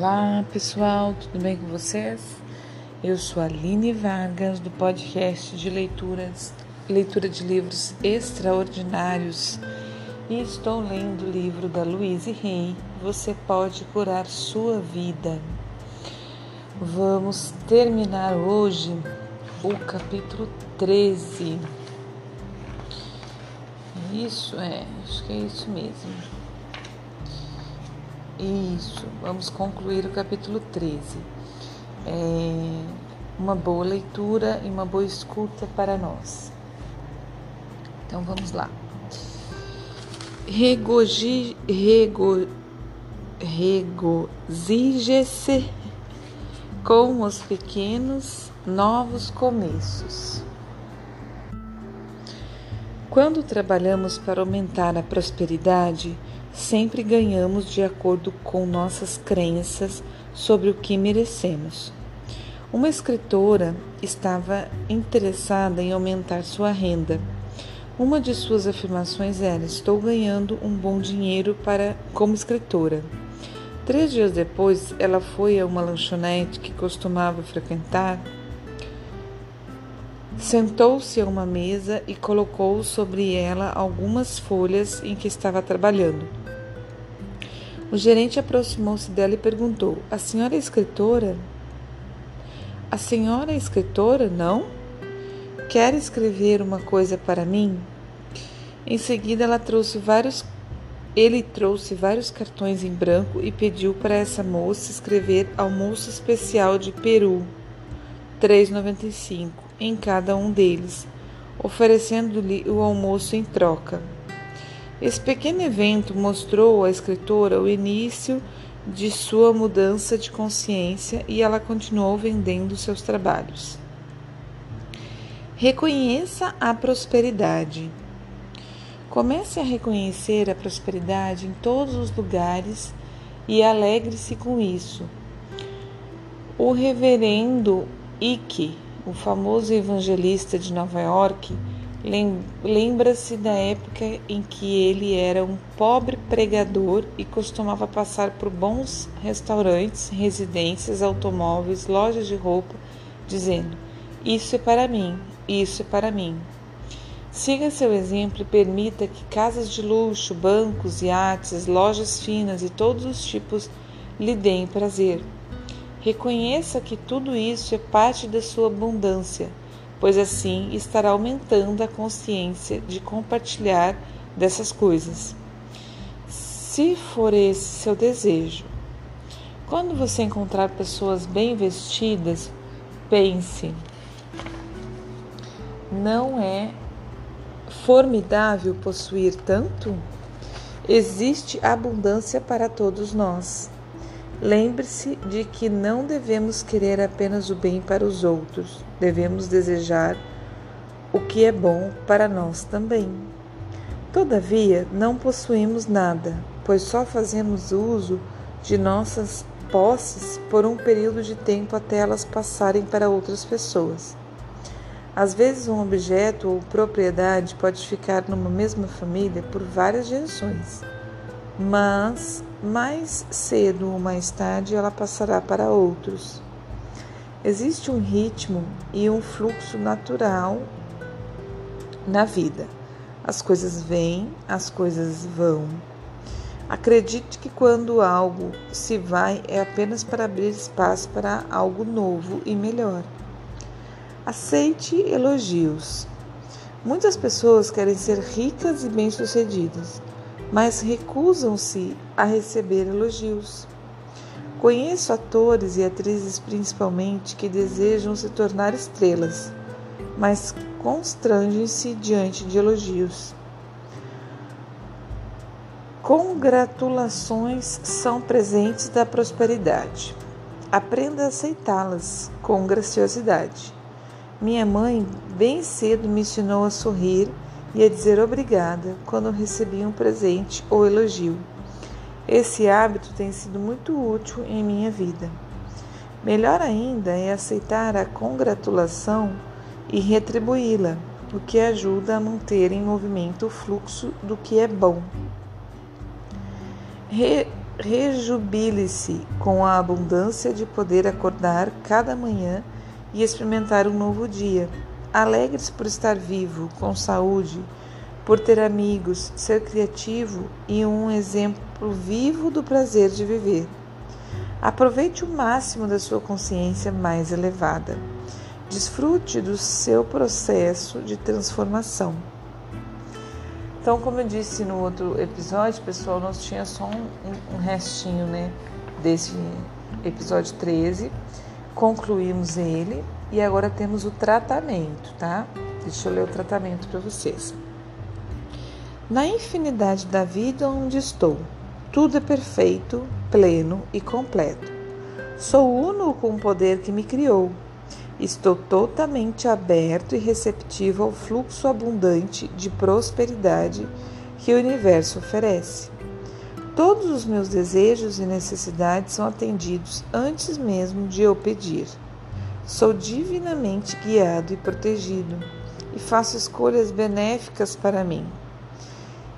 Olá pessoal, tudo bem com vocês? Eu sou a Aline Vargas do podcast de leituras, leitura de livros extraordinários e estou lendo o livro da Louise Rey, Você Pode Curar Sua Vida. Vamos terminar hoje o capítulo 13. Isso é, acho que é isso mesmo. Isso, vamos concluir o capítulo 13. É uma boa leitura e uma boa escuta para nós. Então vamos lá. Regoji, rego, regozije-se com os pequenos novos começos. Quando trabalhamos para aumentar a prosperidade, sempre ganhamos de acordo com nossas crenças sobre o que merecemos. Uma escritora estava interessada em aumentar sua renda. Uma de suas afirmações era: Estou ganhando um bom dinheiro para como escritora. Três dias depois, ela foi a uma lanchonete que costumava frequentar Sentou-se a uma mesa e colocou sobre ela algumas folhas em que estava trabalhando. O gerente aproximou-se dela e perguntou: A senhora é escritora? A senhora é escritora, não? Quer escrever uma coisa para mim? Em seguida, ela trouxe vários ele trouxe vários cartões em branco e pediu para essa moça escrever almoço especial de Peru, 3,95 em cada um deles, oferecendo-lhe o almoço em troca. Esse pequeno evento mostrou à escritora o início de sua mudança de consciência e ela continuou vendendo seus trabalhos. Reconheça a prosperidade. Comece a reconhecer a prosperidade em todos os lugares e alegre-se com isso. O reverendo Ike o famoso evangelista de Nova York, lembra-se da época em que ele era um pobre pregador e costumava passar por bons restaurantes, residências, automóveis, lojas de roupa, dizendo: Isso é para mim, isso é para mim. Siga seu exemplo e permita que casas de luxo, bancos, iates, lojas finas e todos os tipos lhe deem prazer. Reconheça que tudo isso é parte da sua abundância, pois assim estará aumentando a consciência de compartilhar dessas coisas. Se for esse seu desejo, quando você encontrar pessoas bem vestidas, pense: não é formidável possuir tanto? Existe abundância para todos nós. Lembre-se de que não devemos querer apenas o bem para os outros, devemos desejar o que é bom para nós também. Todavia, não possuímos nada, pois só fazemos uso de nossas posses por um período de tempo até elas passarem para outras pessoas. Às vezes, um objeto ou propriedade pode ficar numa mesma família por várias gerações, mas mais cedo ou mais tarde ela passará para outros. Existe um ritmo e um fluxo natural na vida. As coisas vêm, as coisas vão. Acredite que quando algo se vai é apenas para abrir espaço para algo novo e melhor. Aceite elogios. Muitas pessoas querem ser ricas e bem-sucedidas mas recusam-se a receber elogios. Conheço atores e atrizes principalmente que desejam se tornar estrelas, mas constrangem-se diante de elogios. Congratulações são presentes da prosperidade. Aprenda a aceitá-las com graciosidade. Minha mãe bem cedo me ensinou a sorrir e a dizer obrigada quando recebi um presente ou elogio. Esse hábito tem sido muito útil em minha vida. Melhor ainda é aceitar a congratulação e retribuí-la, o que ajuda a manter em movimento o fluxo do que é bom. Re Rejubile-se com a abundância de poder acordar cada manhã e experimentar um novo dia. Alegre-se por estar vivo, com saúde, por ter amigos, ser criativo e um exemplo vivo do prazer de viver. Aproveite o máximo da sua consciência mais elevada. Desfrute do seu processo de transformação. Então, como eu disse no outro episódio, pessoal, nós tinha só um, um restinho, né, desse episódio 13. Concluímos ele e agora temos o tratamento, tá? Deixa eu ler o tratamento para vocês. Na infinidade da vida onde estou, tudo é perfeito, pleno e completo. Sou uno com o poder que me criou Estou totalmente aberto e receptivo ao fluxo abundante de prosperidade que o universo oferece. Todos os meus desejos e necessidades são atendidos antes mesmo de eu pedir. Sou divinamente guiado e protegido e faço escolhas benéficas para mim.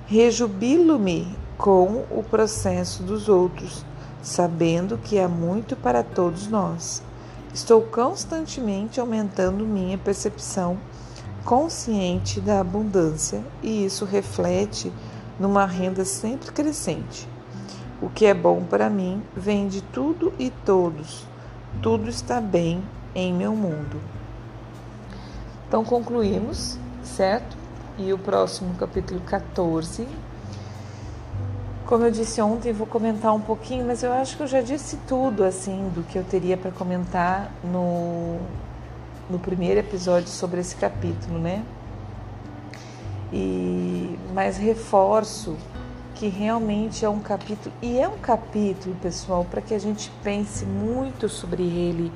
Rejubilo-me com o processo dos outros, sabendo que há muito para todos nós. Estou constantemente aumentando minha percepção consciente da abundância e isso reflete numa renda sempre crescente. O que é bom para mim vem de tudo e todos. Tudo está bem em meu mundo. Então concluímos, certo? E o próximo capítulo 14 como eu disse ontem, vou comentar um pouquinho, mas eu acho que eu já disse tudo assim do que eu teria para comentar no, no primeiro episódio sobre esse capítulo, né? E mas reforço que realmente é um capítulo e é um capítulo, pessoal, para que a gente pense muito sobre ele,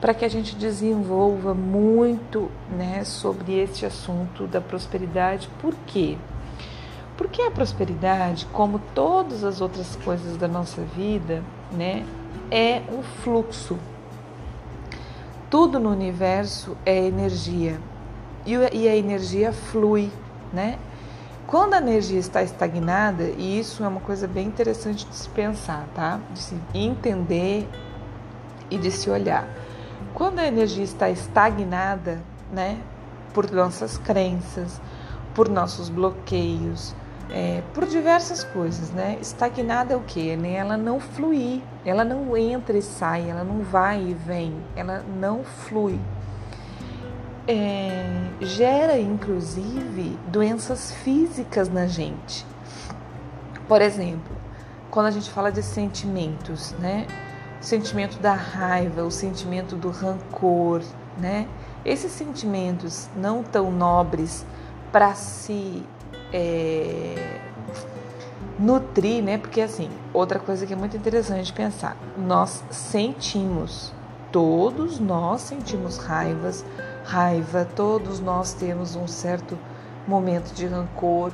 para que a gente desenvolva muito, né, sobre esse assunto da prosperidade. Por quê? Porque a prosperidade, como todas as outras coisas da nossa vida, né, é um fluxo. Tudo no universo é energia e a energia flui, né? Quando a energia está estagnada, e isso é uma coisa bem interessante de se pensar, tá? De se entender e de se olhar. Quando a energia está estagnada, né, por nossas crenças, por nossos bloqueios, é, por diversas coisas, né? Estagnada é o que? Né? Ela não flui, ela não entra e sai, ela não vai e vem, ela não flui. É, gera inclusive doenças físicas na gente. Por exemplo, quando a gente fala de sentimentos, né? O sentimento da raiva, o sentimento do rancor, né? Esses sentimentos não tão nobres para se é, nutrir, né? Porque assim, outra coisa que é muito interessante pensar, nós sentimos, todos nós sentimos raivas, raiva, todos nós temos um certo momento de rancor.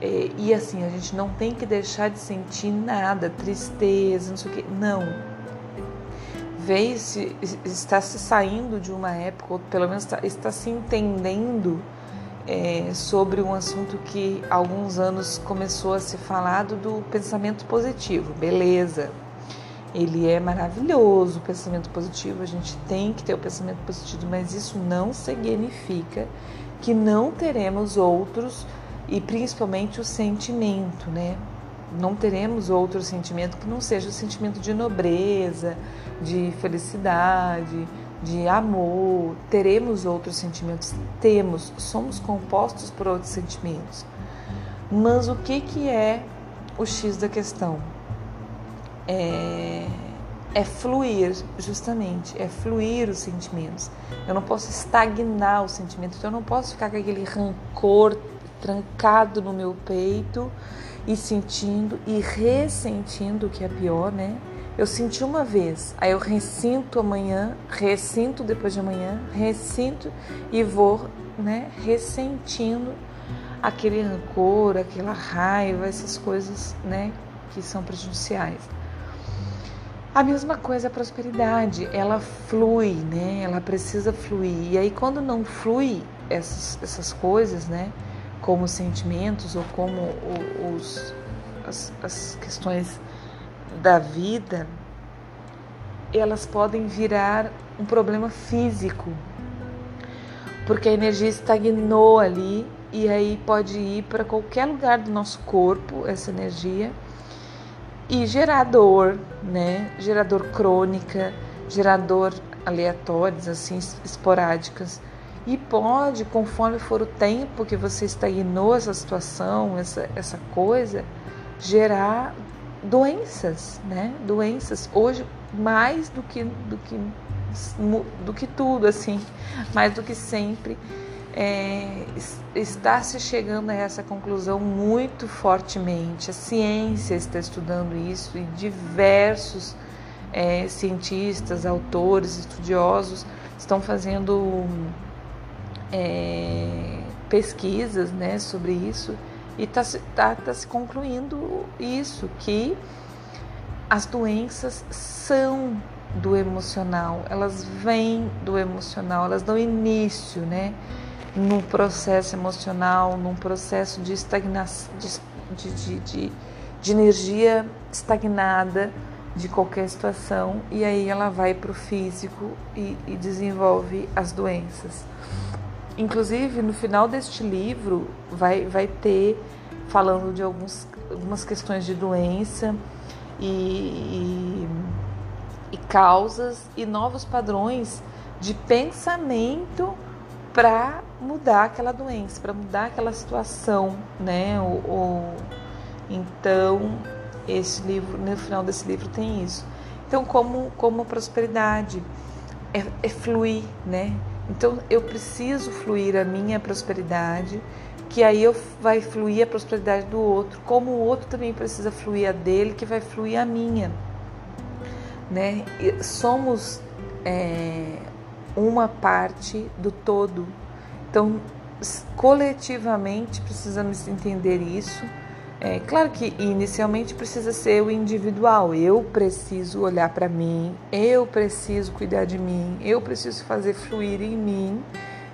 É, e assim, a gente não tem que deixar de sentir nada, tristeza, não sei o que. Não. Veio se está se saindo de uma época, ou pelo menos está, está se entendendo é, sobre um assunto que há alguns anos começou a ser falado do pensamento positivo. Beleza, ele é maravilhoso, o pensamento positivo, a gente tem que ter o pensamento positivo, mas isso não significa que não teremos outros e principalmente o sentimento, né? Não teremos outro sentimento que não seja o sentimento de nobreza, de felicidade, de amor, teremos outros sentimentos, temos, somos compostos por outros sentimentos. Mas o que, que é o X da questão? É, é fluir, justamente, é fluir os sentimentos. Eu não posso estagnar os sentimentos, então eu não posso ficar com aquele rancor trancado no meu peito e sentindo e ressentindo, que é pior, né? Eu senti uma vez, aí eu ressinto amanhã, ressinto depois de amanhã, ressinto e vou, né, ressentindo aquele rancor, aquela raiva, essas coisas, né, que são prejudiciais. A mesma coisa a prosperidade, ela flui, né? Ela precisa fluir. E aí quando não flui essas, essas coisas, né? Como sentimentos ou como os, as, as questões da vida, elas podem virar um problema físico, porque a energia estagnou ali e aí pode ir para qualquer lugar do nosso corpo essa energia e gerar dor, né? Gerador crônica, gerador aleatórios, assim, esporádicas. E pode, conforme for o tempo que você estagnou essa situação, essa, essa coisa, gerar doenças, né? Doenças. Hoje, mais do que, do que, do que tudo, assim, mais do que sempre, é, está se chegando a essa conclusão muito fortemente. A ciência está estudando isso e diversos é, cientistas, autores, estudiosos estão fazendo é, pesquisas né, sobre isso e está tá, tá se concluindo isso, que as doenças são do emocional, elas vêm do emocional, elas dão início, né? Num processo emocional, num processo de estagnação, de, de, de, de energia estagnada de qualquer situação, e aí ela vai para o físico e, e desenvolve as doenças. Inclusive, no final deste livro, vai, vai ter falando de alguns, algumas questões de doença e, e, e causas e novos padrões de pensamento para mudar aquela doença, para mudar aquela situação, né? O, então, esse livro, no final desse livro tem isso. Então, como, como a prosperidade é, é fluir, né? Então eu preciso fluir a minha prosperidade, que aí eu vai fluir a prosperidade do outro, como o outro também precisa fluir a dele, que vai fluir a minha, né? Somos é, uma parte do todo, então coletivamente precisamos entender isso é claro que inicialmente precisa ser o individual. Eu preciso olhar para mim, eu preciso cuidar de mim, eu preciso fazer fluir em mim.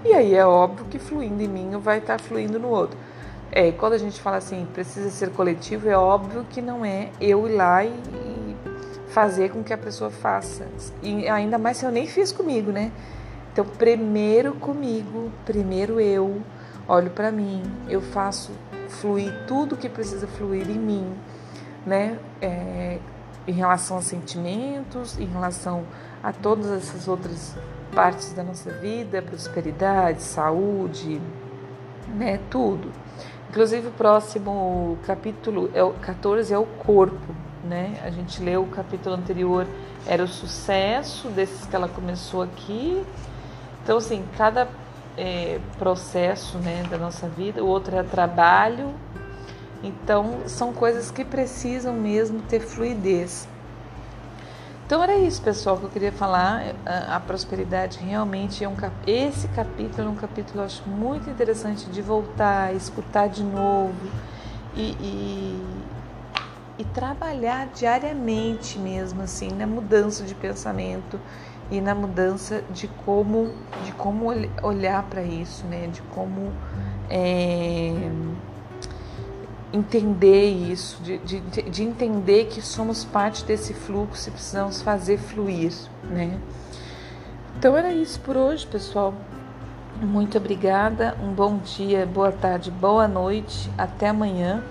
E aí é óbvio que fluindo em mim vai estar tá fluindo no outro. É, quando a gente fala assim, precisa ser coletivo, é óbvio que não é eu ir lá e, e fazer com que a pessoa faça. E ainda mais se eu nem fiz comigo, né? Então, primeiro comigo, primeiro eu olho para mim, eu faço fluir tudo que precisa fluir em mim, né? É, em relação a sentimentos, em relação a todas essas outras partes da nossa vida, prosperidade, saúde, né? Tudo. Inclusive o próximo capítulo, é o 14, é o corpo, né? A gente leu o capítulo anterior, era o sucesso desses que ela começou aqui. Então, assim, cada é, processo né, da nossa vida, o outro é trabalho. Então, são coisas que precisam mesmo ter fluidez. Então, era isso, pessoal, que eu queria falar. A, prosperidade realmente é um esse capítulo é um capítulo eu acho muito interessante de voltar, escutar de novo e, e, e trabalhar diariamente mesmo, assim, na mudança de pensamento e na mudança de como, de como olhar para isso, né? De como é, entender isso, de, de, de entender que somos parte desse fluxo e precisamos fazer fluir, né? Então era isso por hoje, pessoal. Muito obrigada, um bom dia, boa tarde, boa noite, até amanhã,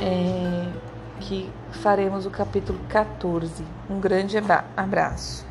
é, que faremos o capítulo 14. Um grande abraço.